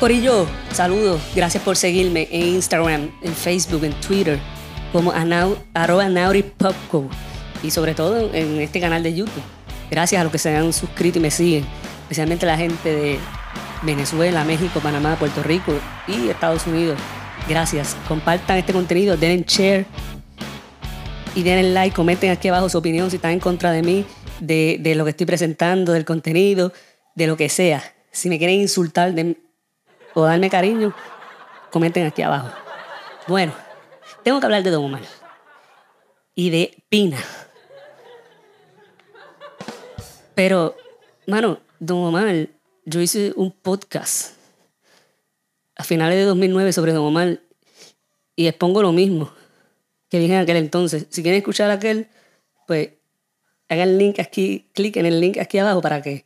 Corillo, saludos. Gracias por seguirme en Instagram, en Facebook, en Twitter, como anau, arroba nauripopco y sobre todo en este canal de YouTube. Gracias a los que se han suscrito y me siguen, especialmente la gente de Venezuela, México, Panamá, Puerto Rico y Estados Unidos. Gracias. Compartan este contenido, denle share y denle like, comenten aquí abajo su opinión si están en contra de mí, de, de lo que estoy presentando, del contenido, de lo que sea. Si me quieren insultar de, o darme cariño, comenten aquí abajo. Bueno, tengo que hablar de Don Omar y de Pina. Pero, mano, Don Omar, yo hice un podcast a finales de 2009 sobre Don Omar y expongo lo mismo que dije en aquel entonces. Si quieren escuchar aquel, pues hagan el link aquí, cliquen en el link aquí abajo para que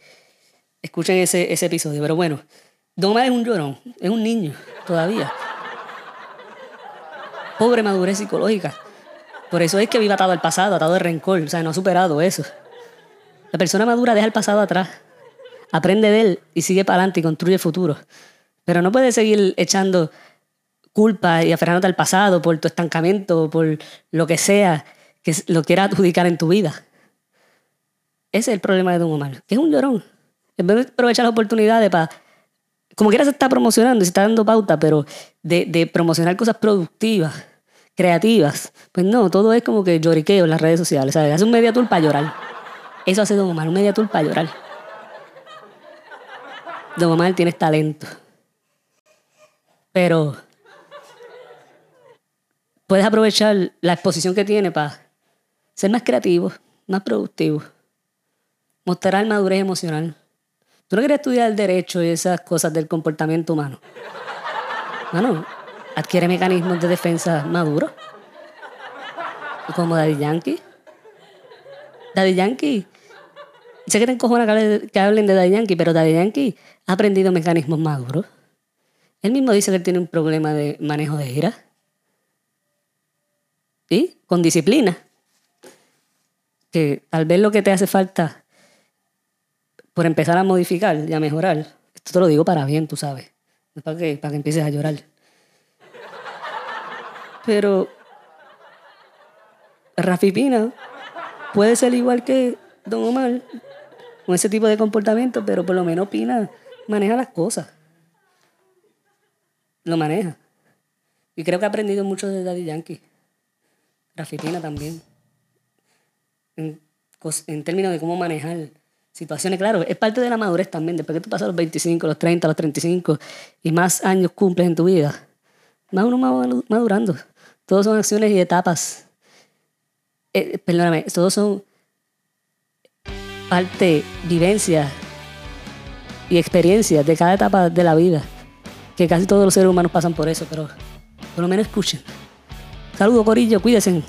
escuchen ese, ese episodio. Pero bueno, Don Omar es un llorón, es un niño todavía. Pobre madurez psicológica. Por eso es que vive atado al pasado, atado de rencor, o sea, no ha superado eso. La persona madura deja el pasado atrás, aprende de él y sigue para adelante y construye el futuro. Pero no puedes seguir echando culpa y aferrándote al pasado por tu estancamiento, por lo que sea que lo quieras adjudicar en tu vida. Ese es el problema de Don Omar, que es un llorón. En vez de aprovechar las oportunidades para... Como quiera se está promocionando, se está dando pauta, pero de, de promocionar cosas productivas, creativas, pues no, todo es como que lloriqueo en las redes sociales, ¿sabes? Hace un media tour para llorar. Eso hace Don Omar, un media tour para llorar. Don Omar tienes talento. Pero puedes aprovechar la exposición que tiene para ser más creativo, más productivo, mostrar madurez emocional. ¿Tú no quieres estudiar el derecho y esas cosas del comportamiento humano? Bueno, adquiere mecanismos de defensa maduros. Como Daddy Yankee. Daddy Yankee. Sé que te encojona que hablen de Daddy Yankee, pero Daddy Yankee ha aprendido mecanismos maduros. Él mismo dice que él tiene un problema de manejo de ira. ¿Sí? Con disciplina. Que tal vez lo que te hace falta por empezar a modificar y a mejorar, esto te lo digo para bien, tú sabes. No para que, para que empieces a llorar. Pero Rafi Pina puede ser igual que Don Omar, con ese tipo de comportamiento, pero por lo menos Pina maneja las cosas. Lo maneja. Y creo que ha aprendido mucho de Daddy Yankee. Rafi Pina también. En, en términos de cómo manejar situaciones, claro, es parte de la madurez también. Después que tú pasas los 25, los 30, los 35 y más años cumples en tu vida, más uno va madurando. Todos son acciones y etapas. Eh, perdóname, todos son parte, vivencias y experiencias de cada etapa de la vida. Que casi todos los seres humanos pasan por eso, pero por lo menos escuchen. Saludos, Corillo, cuídense.